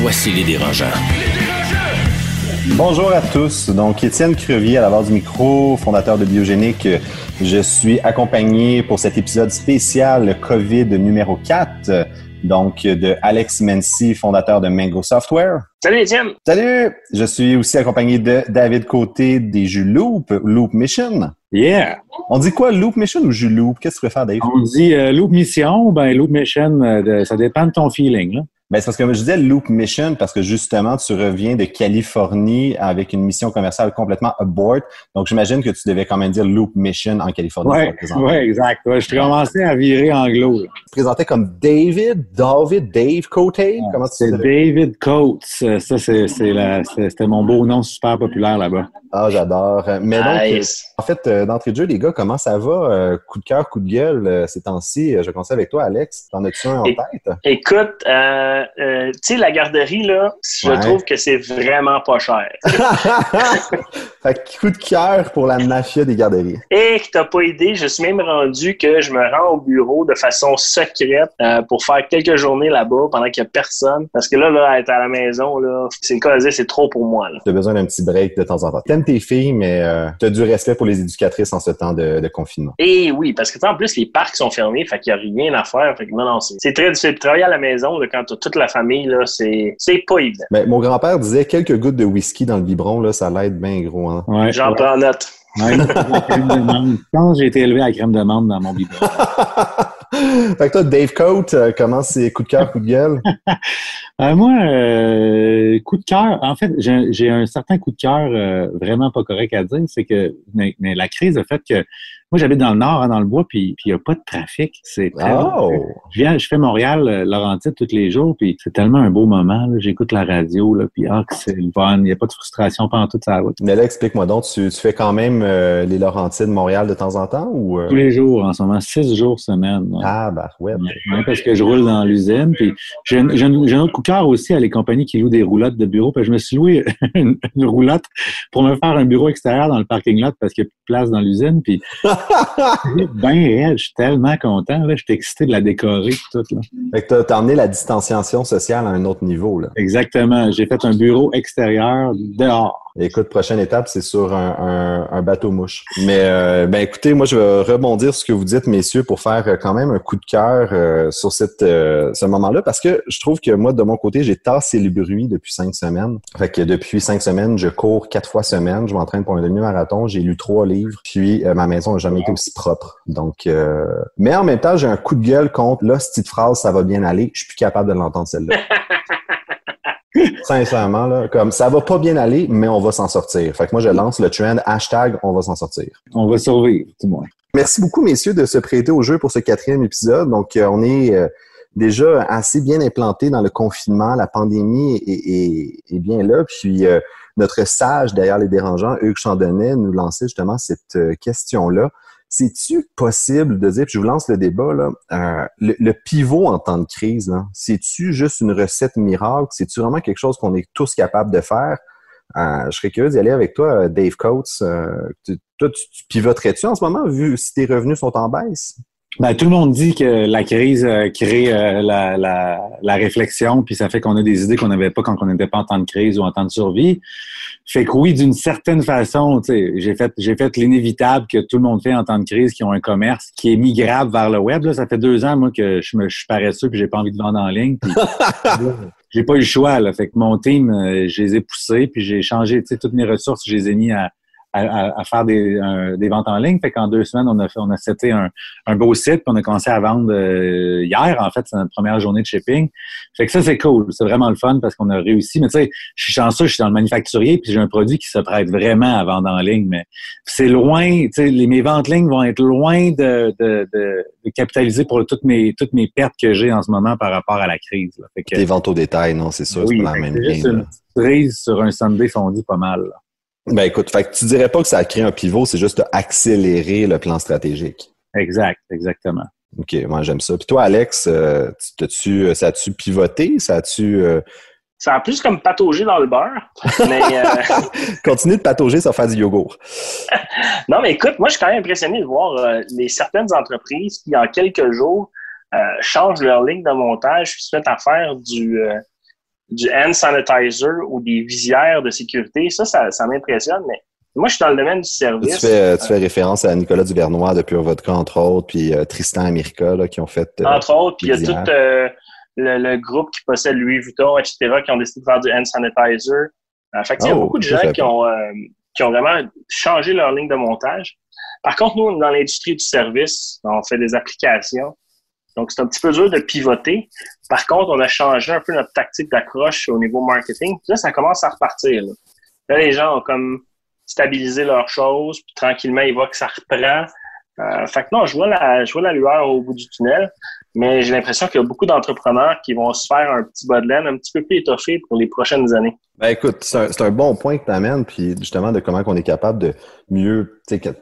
Voici les dérangeants. Bonjour à tous. Donc, Étienne Crevier à la barre du micro, fondateur de Biogénique. Je suis accompagné pour cet épisode spécial COVID numéro 4. Donc, de Alex Mency, fondateur de Mango Software. Salut Étienne. Salut. Je suis aussi accompagné de David Côté des jeux Loop, Loop Mission. Yeah. On dit quoi, Loop Mission ou jus Loop? Qu'est-ce que tu préfères, Dave? On dit euh, Loop Mission, ben Loop Mission, euh, ça dépend de ton feeling. Là. Ben, c'est parce que je disais Loop Mission parce que justement, tu reviens de Californie avec une mission commerciale complètement abort. Donc, j'imagine que tu devais quand même dire Loop Mission en Californie. Oui, ouais, exact. Ouais, je commençais à virer anglo. Tu te présentais comme David, David, Dave Cote. Comment tu C'est David Coates. Ça, c'était mon beau nom super populaire là-bas. Ah, j'adore. Mais donc, en fait, euh, d'entrée de jeu, les gars, comment ça va? Euh, coup de cœur, coup de gueule, euh, ces temps-ci? Je commence avec toi, Alex. T'en as-tu un en tête? Écoute, euh, tu sais, la garderie, là, je trouve que c'est vraiment pas cher. fait que coup de cœur pour la mafia des garderies. Et que t'as pas idée, je suis même rendu que je me rends au bureau de façon secrète pour faire quelques journées là-bas pendant qu'il y a personne. Parce que là, là, être à la maison, là, c'est le cas c'est trop pour moi. T'as besoin d'un petit break de temps en temps tes filles, mais euh, tu as du respect pour les éducatrices en ce temps de, confinement. Et oui, parce que en plus, les parcs sont fermés, fait qu'il n'y a rien à faire. Fait que non, non, c'est très difficile. de Travailler à la maison, quand tu as toute la famille, là, c'est pas évident. Mais mon grand-père disait quelques gouttes de whisky dans le biberon, là, ça l'aide bien gros. Hein? J'en prends note. Quand j'ai été élevé à la crème de menthe dans mon biberon. fait que toi, Dave Coate, euh, comment c'est coup de cœur, coup de gueule? Euh, moi, euh, coup de cœur, en fait, j'ai un certain coup de cœur vraiment pas correct à dire, c'est que mais, la crise a fait que moi, j'habite dans le nord, hein, dans le bois, puis il n'y a pas de trafic. C'est oh! Je viens, je fais Montréal, euh, Laurentide tous les jours, puis c'est tellement un beau moment. J'écoute la radio, là, puis ah, c'est le fun. Il n'y a pas de frustration pendant toute sa route. Mais là, explique-moi donc, tu, tu, fais quand même euh, les Laurentides Montréal de temps en temps ou euh? Tous les jours, en ce moment, six jours semaine. Ah, bah ouais. parce que je roule dans l'usine, puis j'ai un autre coup de cœur aussi à les compagnies qui louent des roulottes de bureau. Puis je me suis loué une, roulotte pour me faire un bureau extérieur dans le parking lot parce qu'il n'y a plus de place dans l'usine. Puis ben je suis tellement content. Là. Je suis excité de la décorer. Tout, là. Fait que tu as, emmené la distanciation sociale à un autre niveau. Là. Exactement. J'ai fait un bureau extérieur dehors. Écoute, prochaine étape, c'est sur un, bateau mouche. Mais euh, ben écoutez, moi je vais rebondir sur ce que vous dites, messieurs, pour faire euh, quand même un coup de cœur euh, sur cette, ce moment-là, parce que je trouve que moi, de mon côté, j'ai tassé le bruit depuis cinq semaines. Fait que depuis cinq semaines, je cours quatre fois semaine, je m'entraîne pour un demi-marathon, j'ai lu trois livres, puis ma maison n'a jamais été aussi propre. Donc, mais en même temps, j'ai un coup de gueule contre là, cette petite phrase, ça va bien aller. Je suis plus capable de l'entendre celle-là. Sincèrement, là, comme ça va pas bien aller, mais on va s'en sortir. Fait que moi, je lance le trend hashtag on va s'en sortir. On va survivre, du moins. Merci beaucoup, messieurs, de se prêter au jeu pour ce quatrième épisode. Donc, euh, on est euh, déjà assez bien implanté dans le confinement. La pandémie est, bien là. Puis, euh, notre sage derrière les dérangeants, Hugues Chandonnet, nous lançait justement cette question-là. C'est-tu possible de dire, puis je vous lance le débat, là, euh, le, pivot en temps de crise, c'est-tu juste une recette miracle? C'est-tu vraiment quelque chose qu'on est tous capables de faire? Euh, je serais curieux d'y aller avec toi, euh, Dave Coates. toi, tu, pivoterais-tu en ce moment, vu si tes revenus sont en baisse? Ben, tout le monde dit que la crise crée la, la, la, réflexion, puis ça fait qu'on a des idées qu'on n'avait pas quand on n'était pas en temps de crise ou en temps de survie. Fait que oui, d'une certaine façon, j'ai fait, j'ai fait l'inévitable que tout le monde fait en temps de crise, qui ont un commerce qui est migrable vers le web. Là, ça fait deux ans, moi, que je me je suis paresseux puis j'ai pas envie de vendre en ligne. j'ai pas eu le choix. Là. Fait que mon team, euh, je les ai poussés, puis j'ai changé toutes mes ressources, je les ai mis à, à, faire des, des, ventes en ligne. Fait qu'en deux semaines, on a fait, on a seté un, un beau site, puis on a commencé à vendre euh, hier. En fait, c'est notre première journée de shipping. Fait que ça, c'est cool. C'est vraiment le fun parce qu'on a réussi. Mais tu sais, je suis chanceux, je suis dans le manufacturier, puis j'ai un produit qui se prête vraiment à vendre en ligne. Mais c'est loin, tu sais, mes ventes en ligne vont être loin de, de, de, capitaliser pour toutes mes toutes mes pertes que j'ai en ce moment par rapport à la crise. Fait que, ventes au détail, non, c'est sûr, oui, c'est pas la même une prise sur un Sunday fondu pas mal. Ben écoute, fait que tu dirais pas que ça a créé un pivot, c'est juste accélérer le plan stratégique. Exact, exactement. OK, moi j'aime ça. Puis toi, Alex, euh, tu euh, ça a-tu pivoté? Ça a-tu. Euh, ça a plus comme patauger dans le beurre. Mais, Continue de patauger sans faire du yogourt. non, mais écoute, moi je suis quand même impressionné de voir les certaines entreprises qui, en quelques jours, changent leur ligne de montage puis se mettent à faire du du hand sanitizer ou des visières de sécurité. Ça, ça, m'impressionne, mais moi, je suis dans le domaine du service. Tu fais, tu fais référence à Nicolas Duvernois de Pure Vodka, entre autres, puis euh, Tristan America, là, qui ont fait. Euh, entre autres, puis il y a tout euh, le, groupe qui possède Louis Vuitton, etc., qui ont décidé de faire du hand sanitizer. fait il y a oh, beaucoup de gens qui ont, qui ont vraiment changé leur ligne de montage. Par contre, nous, dans l'industrie du service, on fait des applications. Donc, c'est un petit peu dur de pivoter. Par contre, on a changé un peu notre tactique d'accroche au niveau marketing. Puis là, ça commence à repartir. Là, les gens ont comme stabilisé leurs choses, puis tranquillement, ils voient que ça reprend. Euh, fait que non, je vois, la, lueur au bout du tunnel, mais j'ai l'impression qu'il y a beaucoup d'entrepreneurs qui vont se faire un petit bas de laine un petit peu plus étoffé pour les prochaines années. Ben écoute, c'est un, un, bon point que tu amènes, puis justement de comment on est capable de mieux, tu sais,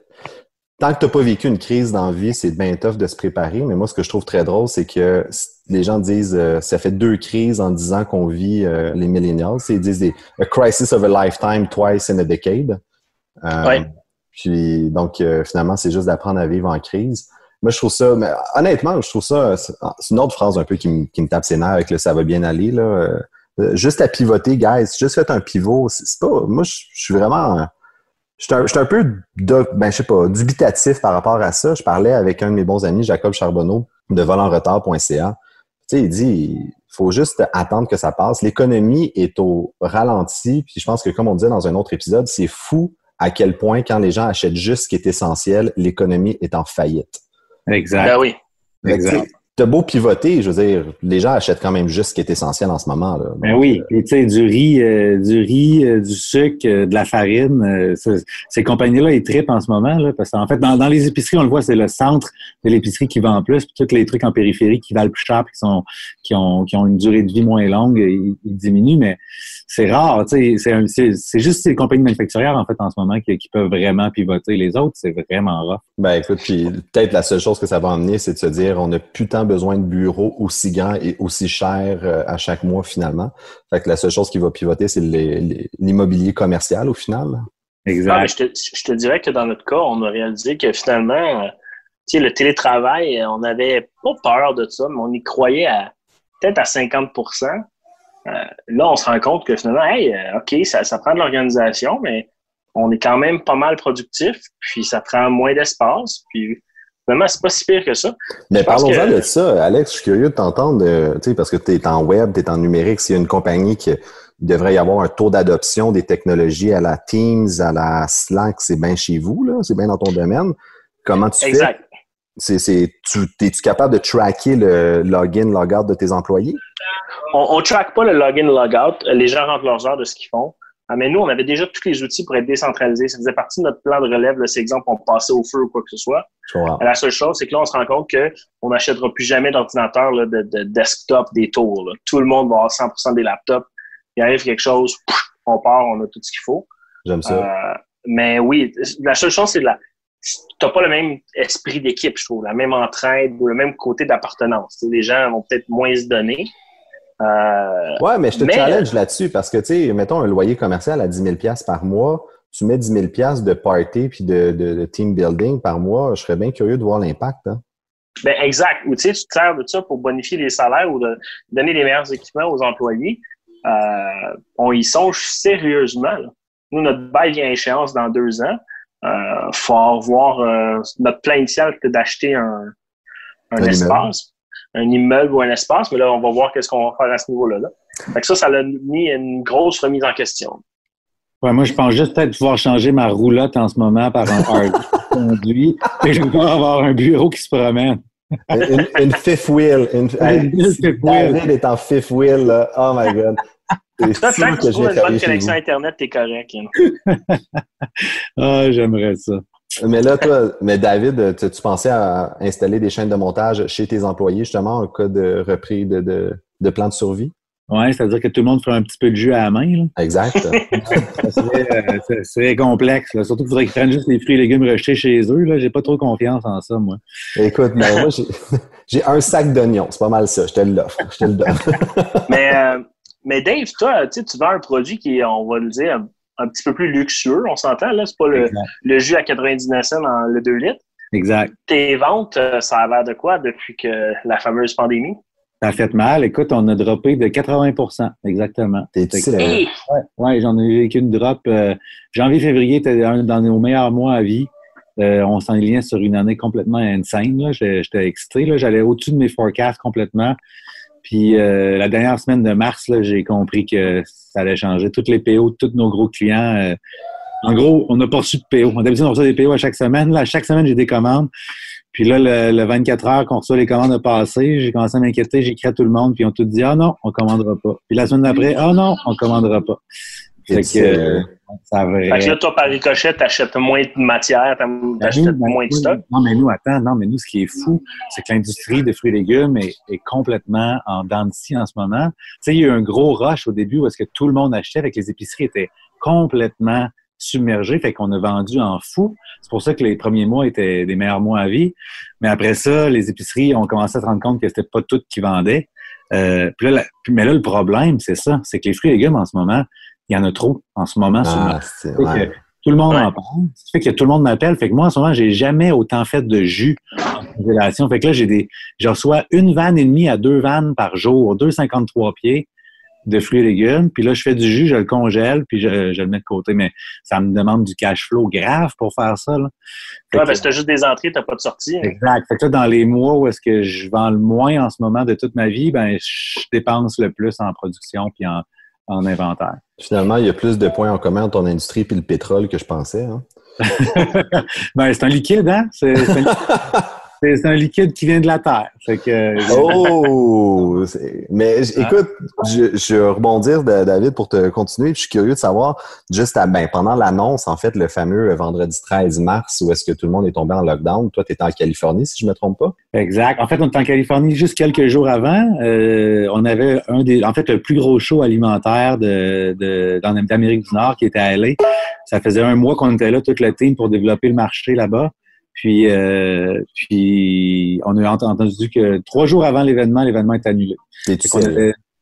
tant que tu n'as pas vécu une crise dans la vie, c'est bien tough de se préparer. Mais moi, ce que je trouve très drôle, c'est que les gens disent euh, ça fait deux crises en disant qu'on vit euh, les millennials. Ils disent des, a crisis of a lifetime twice in a decade. Euh, Puis donc finalement, c'est juste d'apprendre à vivre en crise. Moi, je trouve ça, mais honnêtement, je trouve ça, c'est une autre phrase un peu qui, me, qui me tape ses nerfs avec le ça va bien aller. Là. juste à pivoter, guys. Juste fait un pivot. C'est pas. Moi, je suis vraiment je suis un, peu ben, je sais pas, dubitatif par rapport à ça. Je parlais avec un de mes bons amis, Jacob Charbonneau, de volenretard.ca. Tu sais, il dit, il faut juste attendre que ça passe. L'économie est au ralenti. Puis je pense que, comme on disait dans un autre épisode, c'est fou à quel point, quand les gens achètent juste ce qui est essentiel, l'économie est en faillite. Exact. Ben oui. Exact t'as beau pivoter, je veux dire, les gens achètent quand même juste ce qui est essentiel en ce moment. Ben oui, euh, et tu sais, du riz, euh, du riz, euh, du sucre, de la farine, ces compagnies-là, ils trippent en ce moment, là, parce qu'en fait, dans, les épiceries, on le voit, c'est le centre de l'épicerie qui vend plus, puis tous les trucs en périphérie qui valent plus cher, qui sont, qui ont, qui ont une durée de vie moins longue, ils, diminuent, mais c'est rare, tu sais, c'est juste ces compagnies manufacturières, en fait, en ce moment, qui, qui peuvent vraiment pivoter. Les autres, c'est vraiment rare. Ben écoute, puis peut-être la seule chose que ça va emmener, c'est de se dire, on n'a plus tant besoin de bureaux aussi grands et aussi chers euh, à chaque mois finalement. Fait que la seule chose qui va pivoter, c'est l'immobilier commercial au final. Exact. Ah, je, te, dirais que dans notre cas, on a réalisé que finalement, euh, le télétravail, on n'avait pas peur de ça, mais on y croyait à peut-être à 50 euh, Là, on se rend compte que finalement, hey, OK, ça, ça prend de l'organisation, mais on est quand même pas mal productif, puis ça prend moins d'espace, puis Vraiment, c'est pas si pire que ça. Mais parlons-en de ça. Alex, je suis curieux de t'entendre, parce que tu es en web, tu es en numérique. S'il y a une compagnie qui devrait y avoir un taux d'adoption des technologies à la Teams, à la Slack, c'est bien chez vous, là, c'est bien dans ton domaine. Comment tu exact. fais? C'est, tu, es-tu capable de tracker le login, logout de tes employés? On ne track pas le login, logout. Les gens rentrent leurs heures de ce qu'ils font. Ah, mais nous, on avait déjà tous les outils pour être décentralisés. Ça faisait partie de notre plan de relève. Là, c'est exemple, on passait au feu ou quoi que ce soit. La seule chose, c'est que là, on se rend compte qu'on n'achètera plus jamais d'ordinateur de, de, desktop des tours. Tout le monde va avoir 100% des laptops. Il arrive quelque chose, on part, on a tout ce qu'il faut. J'aime ça. Euh, mais oui, la seule chose, c'est de la. T'as pas le même esprit d'équipe, je trouve, la même entraide, le même côté d'appartenance. Les gens vont peut-être moins se donner. Euh, ouais, mais je te challenge là-dessus parce que, tu sais, mettons un loyer commercial à 10 000 par mois, tu mets 10 000 de party puis de, de, team building par mois, je serais bien curieux de voir l'impact. Hein? Ben, exact. Ou tu sais, tu te sers de ça pour bonifier les salaires ou de donner les meilleurs équipements aux employés. Euh, on y songe sérieusement. Nous, notre bail vient à échéance dans deux ans. Euh, faut voir euh, notre plan initial, c'était d'acheter un, un, espace un immeuble ou un espace, mais là, on va voir qu'est-ce qu'on va faire à ce niveau-là. Là. Fait que ça, ça a mis une grosse remise en question. Ouais, moi, je pense juste peut-être pouvoir changer ma roulotte en ce moment par un hard conduit et je vais avoir un bureau qui se promène. une, fifth wheel. Une, fifth wheel. est en fifth wheel. Là. Oh my God. C'est sûr que, que j'ai une bonne connexion Internet, t'es correct. ah, j'aimerais ça. Mais là, toi, mais David, tu, pensais à installer des chaînes de montage chez tes employés, justement, en cas de reprise de, de, de plan de survie? Oui, c'est-à-dire que tout le monde ferait un petit peu de jus à la main. Là. Exact. c'est complexe. Surtout qu'il faudrait qu'ils prennent juste les fruits et légumes rejetés chez eux. Là. J'ai pas trop confiance en ça, moi. Écoute, ben, moi, j'ai un sac d'oignons. C'est pas mal ça. Je te l'offre. Je te le donne. mais, euh, mais Dave, toi, tu vends un produit qui est, on va le dire, un, petit peu plus luxueux. On s'entend, là. C'est pas le, le, jus à 99 cents dans le 2 litres. Exact. Tes ventes, euh, ça a l'air de quoi depuis que la fameuse pandémie? Ça a fait mal. Écoute, on a droppé de 80% exactement. Oui, ouais, j'en ai vécu une drop. Euh, janvier-février était dans nos meilleurs mois à vie. Euh, on s'enlignait sur une année complètement insane. J'étais excité. J'allais au-dessus de mes forecasts complètement. Puis euh, la dernière semaine de mars, j'ai compris que ça allait changer. Toutes les PO, tous nos gros clients. en gros, on n'a pas reçu de PO. On d'habitude, on reçoit des PO à chaque semaine. Là, chaque semaine, j'ai des commandes. Puis là, le, 24 heures qu'on reçoit les commandes de passé, j'ai commencé à m'inquiéter, j'ai écrit à tout le monde, puis ils ont tout dit Ah non, on commandera pas. Puis la semaine d'après, Ah non, on commandera pas. Fait que, euh, ça Fait que là, toi, par ricochet, t'achètes moins de matière, ben t'achètes ben moins de stock? Non, mais nous, attends, non, mais nous, ce qui est fou, c'est que l'industrie des fruits et légumes est, complètement en dents de scie en ce moment. Tu sais, il y a eu un gros rush au début où est-ce que tout le monde achetait, avec les épiceries étaient complètement submergé, fait qu'on a vendu en fou. C'est pour ça que les premiers mois étaient des meilleurs mois à vie. Mais après ça, les épiceries ont commencé à se rendre compte que c'était pas toutes qui vendaient. Euh, puis là, mais là, le problème, c'est ça, c'est que les fruits et légumes en ce moment, il y en a trop en ce moment. Ah, tout le monde en parle. Ça fait que tout le monde m'appelle. Fait que moi, en ce moment, j'ai jamais autant fait de jus en congélation. Fait que là, j'ai des, je reçois une vanne et demie à deux vannes par jour, 2,53 pieds de fruits et légumes. Puis là, je fais du jus, je le congèle, puis je, le mets de côté. Mais ça me demande du cash flow grave pour faire ça. Là. Ouais, parce que tu juste des entrées, tu n'as pas de sortie. Hein. Exact. Fait que là, dans les mois où est-ce que je vends le moins en ce moment de toute ma vie, ben je dépense le plus en production puis en, inventaire. Finalement, il y a plus de points en commun entre ton industrie et le pétrole que je pensais. Hein? ben, c'est un liquide, hein? C'est, C'est un liquide qui vient de la Terre. oh! Mais ah. écoute, je, je vais rebondir, David, pour te continuer. Je suis curieux de savoir, juste à, ben, pendant l'annonce, en fait, le fameux vendredi 13 mars, où est-ce que tout le monde est tombé en lockdown, toi, tu étais en Californie, si je ne me trompe pas? Exact. En fait, on était en Californie juste quelques jours avant. Euh, on avait un des, en fait, le plus gros show alimentaire de, de, d'Amérique du Nord qui était à LA. Ça faisait un mois qu'on était là, toute la team, pour développer le marché là-bas. Puis, euh, puis on a entendu que trois jours avant l'événement, l'événement est annulé.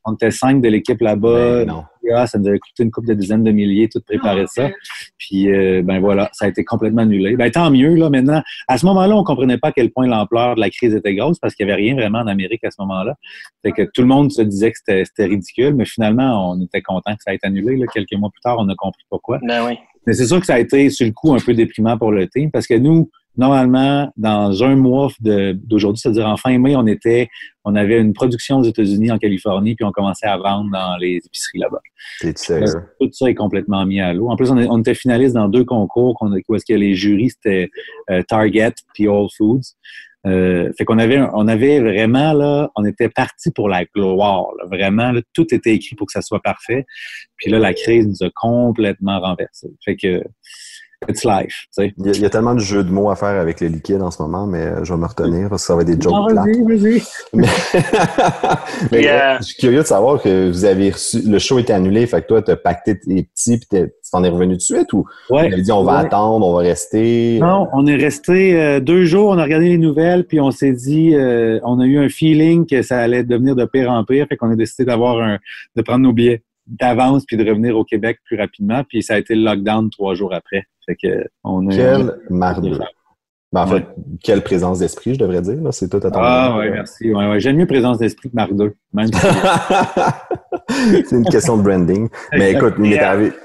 On était, cinq de l'équipe là-bas. Ben ça nous avait coûté une couple de dizaines de milliers, tout préparer ça. Puis, euh, ben voilà, ça a été complètement annulé. Ben tant mieux, là, maintenant. À ce moment-là, on comprenait pas à quel point l'ampleur de la crise était grosse parce qu'il n'y avait rien vraiment en Amérique à ce moment-là. Fait que tout le monde se disait que c'était ridicule, mais finalement, on était content que ça ait été annulé. Là. Quelques mois plus tard, on a compris pourquoi. Ben oui. Mais c'est sûr que ça a été, sur le coup, un peu déprimant pour le team parce que nous, normalement, dans un mois d'aujourd'hui, c'est-à-dire en fin mai, on était, on avait une production aux États-Unis, en Californie, puis on commençait à vendre dans les épiceries là-bas. Tout ça est complètement mis à l'eau. En plus, on, était finaliste dans deux concours, où est-ce que les jurys, c'était euh, Target puis All Foods. Euh, fait qu'on avait, on avait vraiment là, on était parti pour la gloire. vraiment, tout était écrit pour que ça soit parfait. Puis là, la crise nous a complètement renversé. Fait que It's life. Il y, y, a tellement de jeux de mots à faire avec les liquides en ce moment, mais euh, je vais me retenir parce que ça va être des jokes non, vas-y, vas-y. Mais, euh, je suis curieux de savoir que vous avez reçu, le show était annulé, fait que toi, tu as pacté tes petits puis tu t'en es revenu de suite ou ouais, tu dit on va attendre, on va rester? Non, on est resté euh, deux jours, on a regardé les nouvelles puis on s'est dit, on a eu un feeling que ça allait devenir de pire en pire, fait qu'on a décidé d'avoir un, de prendre nos billets d'avance puis de revenir au Québec plus rapidement. Puis ça a été le lockdown trois jours après. Fait que on Quel mardeux. Ben, en fait, quelle présence d'esprit, je devrais dire. C'est tout à ton Ah oui, merci. Ouais, ouais. J'aime mieux présence d'esprit que mardeux. c'est une question de branding. Mais écoute,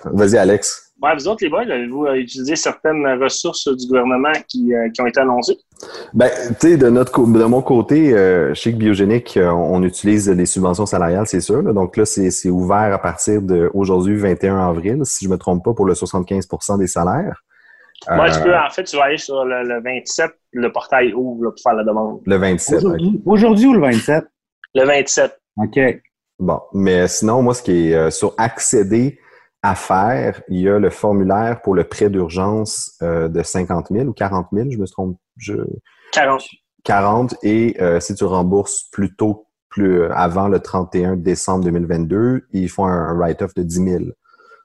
Vas-y, Alex. Ouais, vous autres, les boys, avez-vous euh, utilisé certaines ressources du gouvernement qui, euh, qui ont été annoncées? Ben, tu sais, de notre de mon côté, euh, chez Biogénique, euh, on utilise les subventions salariales, c'est sûr. Donc là, c'est ouvert à partir d'aujourd'hui, 21 avril, si je me trompe pas, pour le 75% des salaires. Moi, tu peux, en fait, tu vas aller sur le, 27, le portail ouvre pour faire la demande. Le 27. Aujourd'hui ou le 27? Le 27. OK. Bon, mais sinon, moi, ce qui est sur accéder à faire, il y a le formulaire pour le prêt d'urgence euh, de 50 000 ou 40 000, je me trompe. Je... 40. 40 et euh, si tu rembourses plus tôt, plus euh, avant le 31 décembre 2022, ils font un, write-off de 10 000.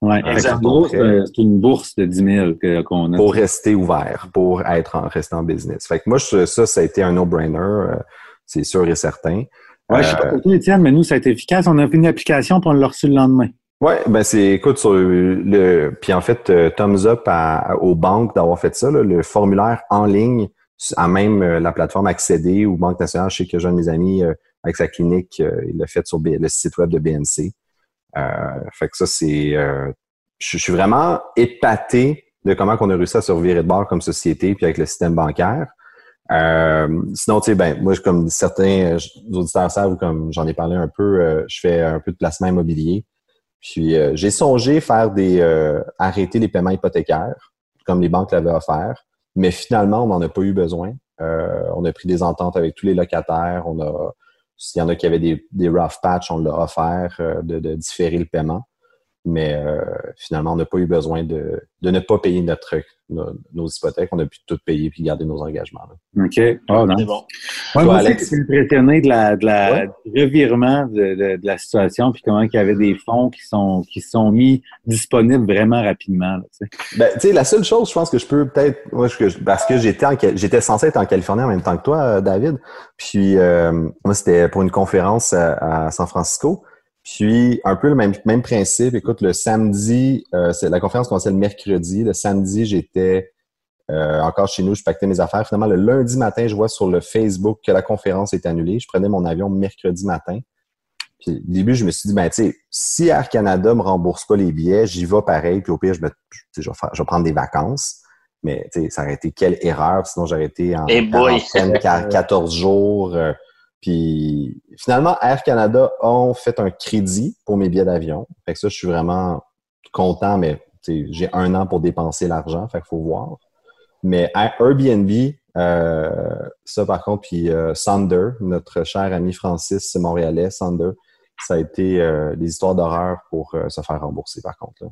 Oui, c'est une bourse de 10 000 qu'on a. Pour rester ouvert, pour être en, rester en business. Fait que moi, ça, ça a été un no-brainer, c'est sûr et certain. Oui, je sais pas pour toi, Étienne, mais nous, ça a été efficace. On a fait une application pour on l'a reçu le lendemain. Ouais, ben c'est écoute sur le puis en fait euh, thumbs up aux banques d'avoir fait ça le formulaire en ligne à même euh, la plateforme accéder ou Banque nationale, je sais que j'ai un de mes amis euh, avec sa clinique, il l'a fait sur le site web de BNC. fait que ça c'est je suis vraiment épaté de comment on a réussi à se revirer de bord comme société puis avec le système bancaire. sinon, tu sais, ben, moi, comme certains auditeurs savent, comme j'en ai parlé un peu, je fais un peu de placement immobilier. Puis euh, j'ai songé faire des euh, arrêter les paiements hypothécaires, comme les banques l'avaient offert, mais finalement, on n'en a pas eu besoin. Euh, on a pris des ententes avec tous les locataires. On a, s'il y en a qui avaient des, rough patch, on l'a offert de, de, différer le paiement. Mais finalement, on n'a pas eu besoin de, de ne pas payer notre nos, hypothèques, on a pu tout payer puis garder nos engagements. OK. Oh, non. C'est bon. moi Alex... aussi, impressionné de la, de la du revirement de, de, la situation puis comment il y avait des fonds qui sont qui sont mis disponibles vraiment rapidement. ben, tu sais, la seule chose, je pense que je peux peut-être, parce que j'étais j'étais censé être en Californie en même temps que toi, David. Puis euh, moi, c'était pour une conférence à San Francisco. Puis, un peu le même, même principe. Écoute, le samedi, euh, c'est la conférence commençait le mercredi. Le samedi, j'étais euh, encore chez nous, je pactais mes affaires. Finalement, le lundi matin, je vois sur le Facebook que la conférence est annulée. Je prenais mon avion mercredi matin. Puis, au début, je me suis dit, ben, tu sais, si Air Canada me rembourse pas les billets, j'y vais pareil. Puis, au pire, je, me, je, vais, je vais prendre des vacances. Mais, tu sais, ça aurait été quelle erreur. Sinon, j'aurais été en hey 14 jours. Euh, puis finalement, Air Canada ont fait un crédit pour mes billets d'avion. Fait que ça, je suis vraiment content, mais j'ai un an pour dépenser l'argent, fait qu'il faut voir. Mais Airbnb, euh, ça par contre, puis euh, Sander, notre cher ami Francis montréalais, Sander, ça a été euh, des histoires d'horreur pour se faire rembourser par contre.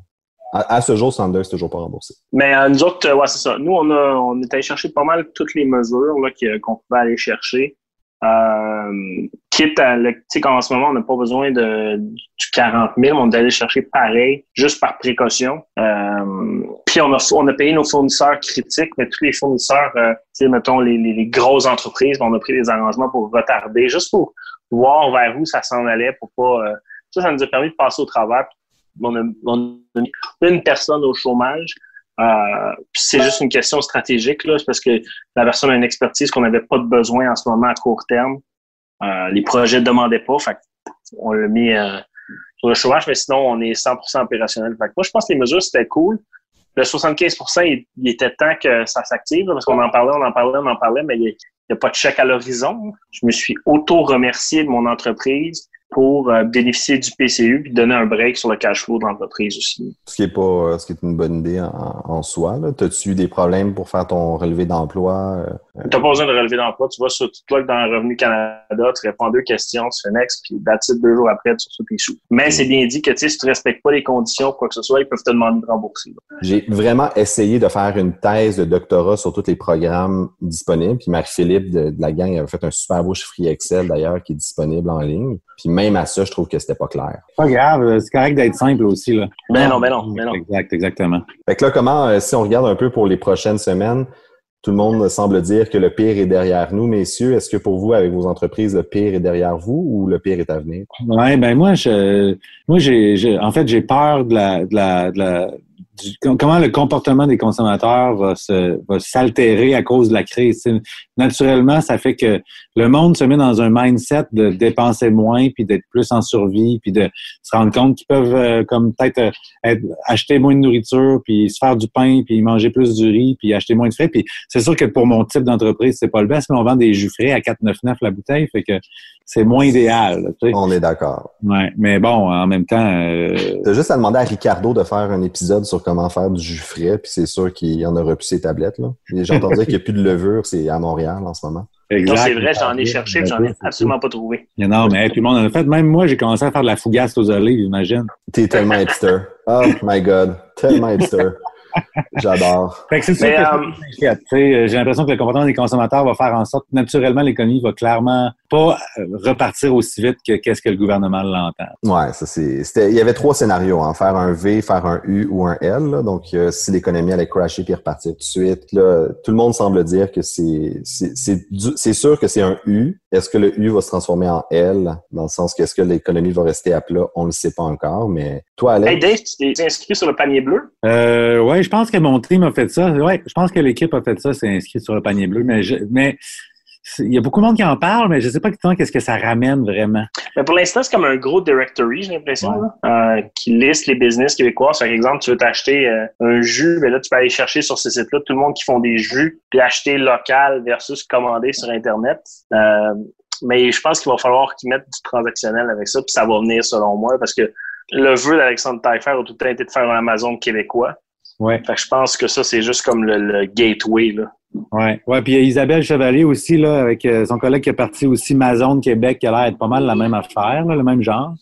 À, ce jour, Sander, c'est toujours pas remboursé. Mais nous autres, ouais, c'est ça. Nous, on, on est allé chercher pas mal toutes les mesures qu'on pouvait aller chercher. Euh, quitte à, tu sais, qu'en ce moment, on n'a pas besoin de, du 40 000, on est allé chercher pareil, juste par précaution. Euh, puis on a, on a payé nos fournisseurs critiques, mais tous les fournisseurs, euh, tu sais, mettons, les, les, grosses entreprises, on a pris des arrangements pour retarder, juste pour voir vers où ça s'en allait, pour pas... Euh, ça, ça nous a permis de passer au travers. On a, on a une personne au chômage, euh, c'est juste une question stratégique, là, parce que la personne a une expertise qu'on n'avait pas de besoin en ce moment à court terme. Euh, les projets ne demandaient pas, fait on l'a mis euh, sur le chômage, mais sinon, on est 100% opérationnel. Fait moi, je pense que les mesures, c'était cool. Le 75 il, était temps que ça s'active, parce qu'on en parlait, on en parlait, on en parlait, mais il n'y a, a, pas de chèque à l'horizon. Je me suis auto-remercié de mon entreprise pour euh, bénéficier du PCU puis donner un break sur le cash flow de l'entreprise aussi. Ce qui est pas euh, ce qui est une bonne idée en, soi. As-tu eu des problèmes pour faire ton relevé d'emploi? Euh, tu n'as pas besoin de relevé d'emploi. Tu vas sur tu dans Revenu Canada, tu réponds à deux questions, tu fais next, puis that's deux jours après, tu reçois tes sous. Mais c'est bien dit que si tu respectes pas les conditions, quoi que ce soit, ils peuvent te demander de rembourser. J'ai vraiment essayé de faire une thèse de doctorat sur tous les programmes disponibles. Puis Marie-Philippe de, la gang avait fait un super beau chiffrier Excel d'ailleurs qui est disponible en ligne. Puis même à ça, je trouve que c'était pas clair. Pas grave, c'est correct d'être simple aussi. Là. Ben non, ben non, ben non. Exact, exactement. Fait que là, comment, euh, si on regarde un peu pour les prochaines semaines, tout le monde semble dire que le pire est derrière nous, messieurs. Est-ce que pour vous, avec vos entreprises, le pire est derrière vous ou le pire est à venir? Oui, ben moi, je, moi, j'ai, en fait, j'ai peur de la, de la, de la comment le comportement des consommateurs va se va s'altérer à cause de la crise. naturellement, ça fait que le monde se met dans un mindset de dépenser moins, puis d'être plus en survie, puis de se rendre compte qu'ils peuvent euh, comme peut-être euh, acheter moins de nourriture, puis se faire du pain, puis manger plus du riz, puis acheter moins de frais. Puis c'est sûr que pour mon type d'entreprise, c'est pas le best, mais on vend des jus frais à 4,99 la bouteille, fait que c'est moins idéal. On est d'accord. Ouais, mais bon, en même temps. Euh... T'as juste à demander à Ricardo de faire un épisode sur comment faire du jus frais, puis c'est sûr qu'il en aura plus ses tablettes. Là. J'ai entendu qu'il n'y a plus de levure, c'est à Montréal en ce moment. Exact. c'est vrai, j'en ai cherché, mais j'en ai absolument pas trouvé. Non, mais tout le monde en a fait. Même moi, j'ai commencé à faire de la fougasse aux olives, j'imagine. T'es tellement hipster. Oh my God, tellement hipster. J'adore. c'est ça que euh, J'ai l'impression que le comportement des consommateurs va faire en sorte que naturellement l'économie va clairement pas euh, repartir aussi vite que qu'est-ce que le gouvernement l'entend. Ouais, ça c'est. Il y avait trois scénarios hein. faire un V, faire un U ou un L. Donc euh, si l'économie allait crasher puis repartir tout de suite, là, tout le monde semble dire que c'est c'est sûr que c'est un U. Est-ce que le U va se transformer en L? Dans le sens que est-ce que l'économie va rester à plat On le sait pas encore. Mais toi, Alex? Hey Dave, tu t'es inscrit sur le panier bleu? Euh, Ouais, je pense que mon team a fait ça. Ouais, je pense que l'équipe a fait ça, c'est inscrit sur le panier bleu. Mais, mais il y a beaucoup de monde qui en parle, mais je ne sais pas qu'est-ce que ça ramène vraiment. Mais pour l'instant, c'est comme un gros directory, j'ai l'impression, euh, qui liste les business québécois. Par exemple, tu veux t'acheter euh, un jus, mais là, tu peux aller chercher sur ce site-là tout le monde qui font des jus, puis acheter local versus commander sur Internet. Euh, mais je pense qu'il va falloir qu'ils mettent du transactionnel avec ça, puis ça va venir selon moi, parce que le vœu d'Alexandre Taillefer a tout le temps été de faire un Amazon québécois. Ouais. Fait que je pense que ça, c'est juste comme le, gateway. Là. Ouais. ouais, puis il y a Isabelle Chevalier aussi, là, avec euh, son collègue qui est parti aussi Amazon Québec, qui a l'air d'être pas mal la même affaire, là, le même genre.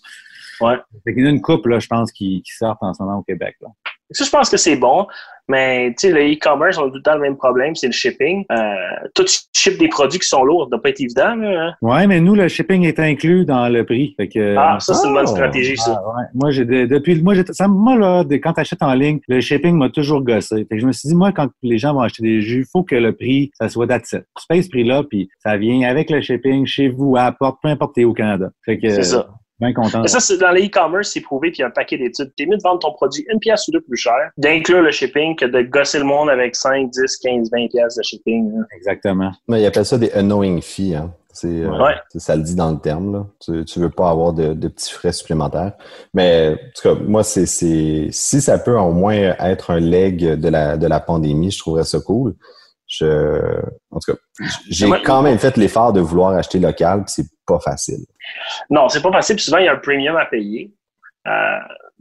Ouais. Fait qu'il y a une couple, là, je pense, qui, qui sortent en ce moment au Québec. Là. Ça, je pense que c'est bon. Mais tu sais, le e-commerce, on a tout le temps le même problème, c'est le shipping. Euh, tout ship des produits qui sont lourds, ça doit pas être évident. Hein? Ouais, mais nous, le shipping est inclus dans le prix. Fait que, ah, ça, c'est une bonne stratégie, ça. Ah, ouais. Moi, j'ai depuis moi, ça, moi là, quand tu achètes en ligne, le shipping m'a toujours gossé. Fait que je me suis dit, moi, quand les gens vont acheter des jus, il faut que le prix, ça soit d'accepte. Tu payes ce prix-là, puis ça vient avec le shipping chez vous, à porte, peu importe où au Canada. Fait que, c'est ça. Bien content. ça, c'est dans les e-commerce, c'est prouvé, puis il y a un paquet d'études. T'es mieux de vendre ton produit une pièce ou deux plus cher, d'inclure le shipping, que de gosser le monde avec 5, 10, 15, 20 pièces de shipping. Exactement. Mais ils appellent ça des annoying fees. Hein. C'est, euh, ça le dit dans le terme. Là. Tu, ne veux pas avoir de, petits frais supplémentaires. Mais en tout cas, moi, c'est, c'est si ça peut au moins être un leg de la, de la pandémie, je trouverais ça cool. Je, en tout cas, j'ai quand même fait l'effort de vouloir acheter local, puis c'est pas facile. Non, c'est pas facile. souvent, il y a un premium à payer. Euh,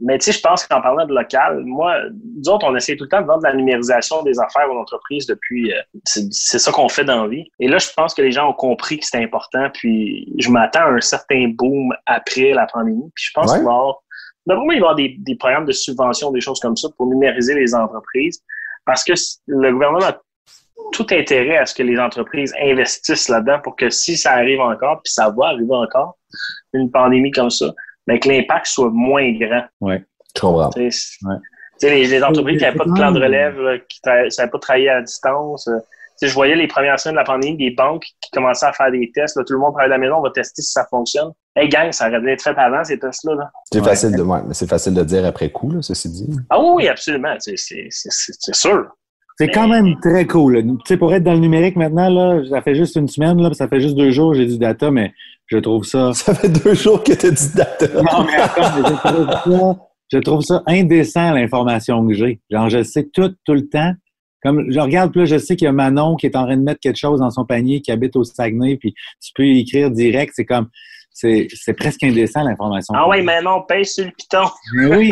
mais tu sais, je pense qu'en parlant de local, moi, nous autres, on essaie tout le temps de vendre la numérisation des affaires aux entreprises depuis. Euh, c'est ça qu'on fait dans la vie. Et là, je pense que les gens ont compris que c'était important. Puis je m'attends à un certain boom après la pandémie. Puis je pense qu'il va y avoir. D'abord, il va y avoir des, des programmes de subvention, des choses comme ça pour numériser les entreprises. Parce que le gouvernement a tout intérêt à ce que les entreprises investissent là-dedans pour que si ça arrive encore, puis ça va arriver encore, une pandémie comme ça, mais que l'impact soit moins grand. Oui, je comprends. Les, les, entreprises qui n'avaient pas de plan de relève, qui ne savaient pas travailler à distance. Euh, je voyais les premières semaines de la pandémie, des banques qui commençaient à faire des tests. tout le monde travaille à la maison, on va tester si ça fonctionne. Hey gang, ça être fait avant ces tests-là. C'est facile de, mais c'est facile de dire après coup, là, ceci dit. Ah oui, absolument. C'est sûr. C'est quand même très cool. Tu sais, pour être dans le numérique maintenant, là, ça fait juste une semaine, là, ça fait juste deux jours, j'ai du data, mais je trouve ça. Ça fait deux jours que tu as du data. Non, mais attends, je, trouve ça, je trouve ça indécent, l'information que j'ai. Genre, je sais tout, tout le temps. Comme je regarde, plus je sais qu'il y a Manon qui est en train de mettre quelque chose dans son panier, qui habite au Saguenay, puis tu peux écrire direct. C'est comme, c'est presque indécent l'information. Ah oui, Manon, pèse sur le piton. oui.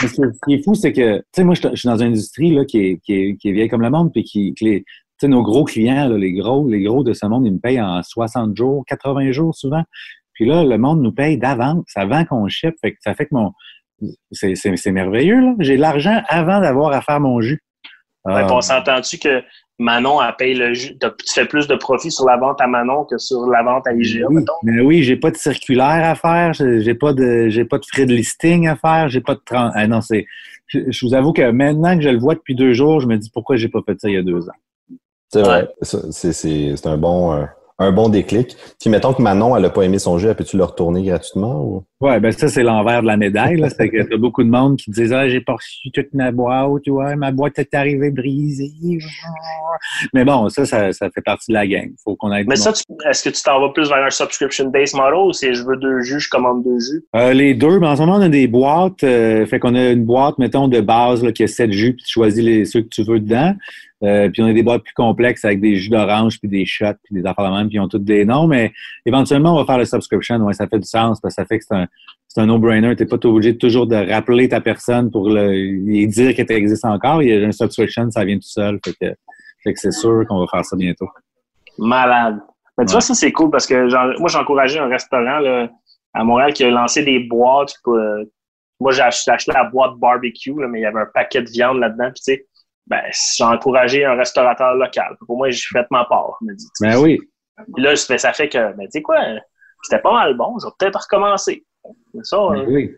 ce qui est fou, c'est que, tu sais, moi, je, suis dans une industrie là, qui, est, qui, est, qui est vieille comme le monde, puis qui, qui tu sais, nos gros clients, là, les gros, les gros de ce monde, ils me payent en 60 jours, 80 jours souvent. Puis là, le monde nous paye d'avance, avant qu'on ship. Fait que ça fait que mon. C'est merveilleux, là. J'ai de l'argent avant d'avoir à faire mon jus. Ouais, on s'entend-tu que Manon, elle paye le. Tu fais plus de profit sur la vente à Manon que sur la vente à IGA, oui, Mais oui, j'ai pas de circulaire à faire, j'ai pas de j'ai pas de frais de listing à faire, j'ai pas de ah non, c'est je, vous avoue que maintenant que je le vois depuis deux jours, je me dis pourquoi j'ai pas fait ça il y a deux ans. C'est vrai. C'est un bon un bon déclic. Puis mettons que Manon, elle n'a pas aimé son jeu, peux-tu le retourner gratuitement? Ou? Ouais, ben ça, c'est l'envers de la médaille. C'est que t'as beaucoup de monde qui disent Ah, j'ai pas reçu toute ma boîte, tu vois, ma boîte est arrivée brisée. Mais bon, ça, ça, fait partie de la game. Faut qu'on Mais ça, est-ce que tu t'en vas plus vers un subscription-based model ou c'est je veux deux jus, je commande deux jus? Euh, les deux, mais en ce moment, on a des boîtes. Euh, fait qu'on a une boîte, mettons, de base là, qui a sept jus, puis tu choisis les, ceux que tu veux dedans. Euh, puis on a des boîtes plus complexes avec des jus d'orange, puis des shots, puis des affaires de même, puis ils ont toutes des noms. Mais éventuellement, on va faire le subscription. Ouais, ça fait du sens parce que ça fait que c'est un, c'est un no-brainer. Tu n'es pas obligé toujours de rappeler ta personne pour lui dire qu'elle existe encore. Il y a un subscription, ça vient tout seul. Fait que, fait que c'est sûr qu'on va faire ça bientôt. Malade. Mais tu vois, ça, c'est cool parce que moi, j'ai encouragé un restaurant là, à Montréal qui a lancé des boîtes. Euh, moi, j'ai acheté, la boîte barbecue, mais il y avait un paquet de viande là-dedans. Puis, tu sais, ben, j'ai encouragé un restaurateur local. Pour moi, j'ai fait ma part. Me dit, ben oui. là, ça fait que, ben, tu sais quoi, c'était pas mal bon. Je vais peut-être recommencer. Ça, ben euh, oui.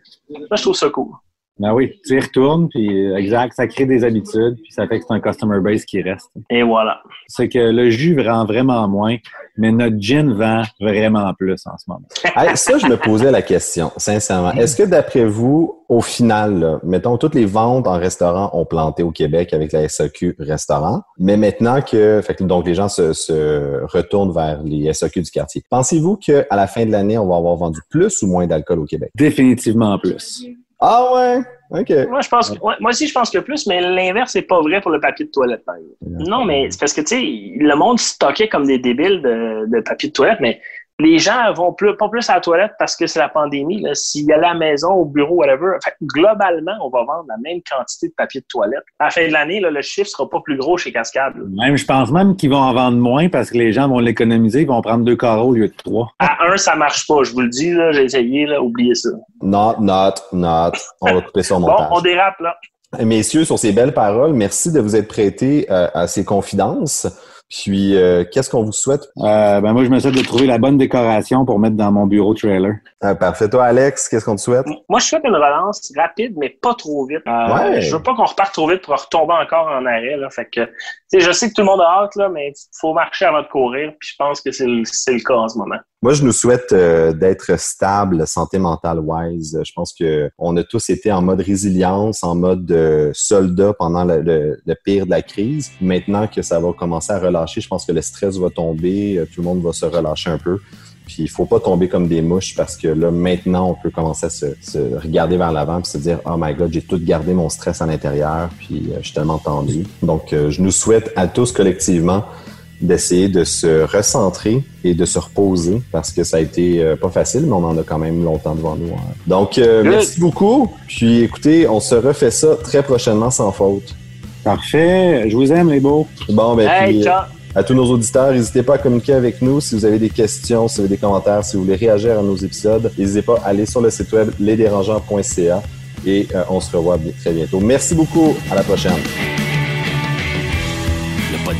ça, je trouve ça cool. Ben oui, tu y retournes, puis euh, exact, ça crée des habitudes, puis ça fait que c'est un customer base qui reste. Et voilà. C'est que le jus vend vraiment moins, mais notre gin vend vraiment plus en ce moment. ça, je me posais la question, sincèrement. Est-ce que d'après vous, au final, mettons, toutes les ventes en restaurant ont planté au Québec avec la SAQ restaurant, mais maintenant que, fait que donc les gens se, se retournent vers les SAQ du quartier, pensez-vous qu'à la fin de l'année, on va avoir vendu plus ou moins d'alcool au Québec? Définitivement plus. Ah ouais? OK. Moi, je pense moi aussi, je pense que plus, mais l'inverse n'est pas vrai pour le papier de toilette, Non, mais c'est parce que, tu sais, le monde stockait comme des débiles de, de papier de toilette, mais les gens vont plus, pas plus à la toilette parce que c'est la pandémie. S'il y a la maison, au bureau, whatever, globalement, on va vendre la même quantité de papier de toilette. À la fin de l'année, le chiffre sera pas plus gros chez Cascade. Même, je pense même qu'ils vont en vendre moins parce que les gens vont l'économiser. Ils vont prendre deux carreaux au lieu de trois. À un, ça marche pas. Je vous le dis, j'ai essayé. Là, oubliez ça. Not, not, not. On va couper ça au montage. Bon, on dérape là. Messieurs, sur ces belles paroles, merci de vous être prêtés euh, à ces confidences. Puis, euh, qu'est-ce qu'on vous souhaite? Euh, ben moi, je me souhaite de trouver la bonne décoration pour mettre dans mon bureau trailer. Euh, parfait. Toi, Alex, qu'est-ce qu'on te souhaite? Moi, je souhaite une relance rapide, mais pas trop vite. Ouais. Je veux pas qu'on reparte trop vite pour retomber encore en arrêt. Là. Fait que, je sais que tout le monde a hâte, là, mais il faut marcher avant de courir. Puis je pense que c'est le, le cas en ce moment. Moi, je nous souhaite euh, d'être stable, santé mentale wise. Je pense que on a tous été en mode résilience, en mode euh, soldat pendant le, pire de la crise. Maintenant que ça va commencer à relâcher, je pense que le stress va tomber, euh, tout le monde va se relâcher un peu. Puis il faut pas tomber comme des mouches parce que là, maintenant, on peut commencer à se, regarder vers l'avant et se dire Oh my God, j'ai tout gardé mon stress à l'intérieur, puis je suis tellement tendu. Donc, je nous souhaite à tous collectivement d'essayer de se recentrer et de se reposer parce que ça a été euh, pas facile, mais on en a quand même longtemps devant nous. Hein. Donc, euh, merci beaucoup. Puis écoutez, on se refait ça très prochainement sans faute. Parfait. Je vous aime, les beaux. Bon, ben, puis, à tous nos auditeurs, n'hésitez pas à communiquer avec nous si vous avez des questions, si vous avez des commentaires, si vous voulez réagir à nos épisodes. N'hésitez pas à aller sur le site web lesdérangeants.ca et euh, on se revoit très bientôt. Merci beaucoup. À la prochaine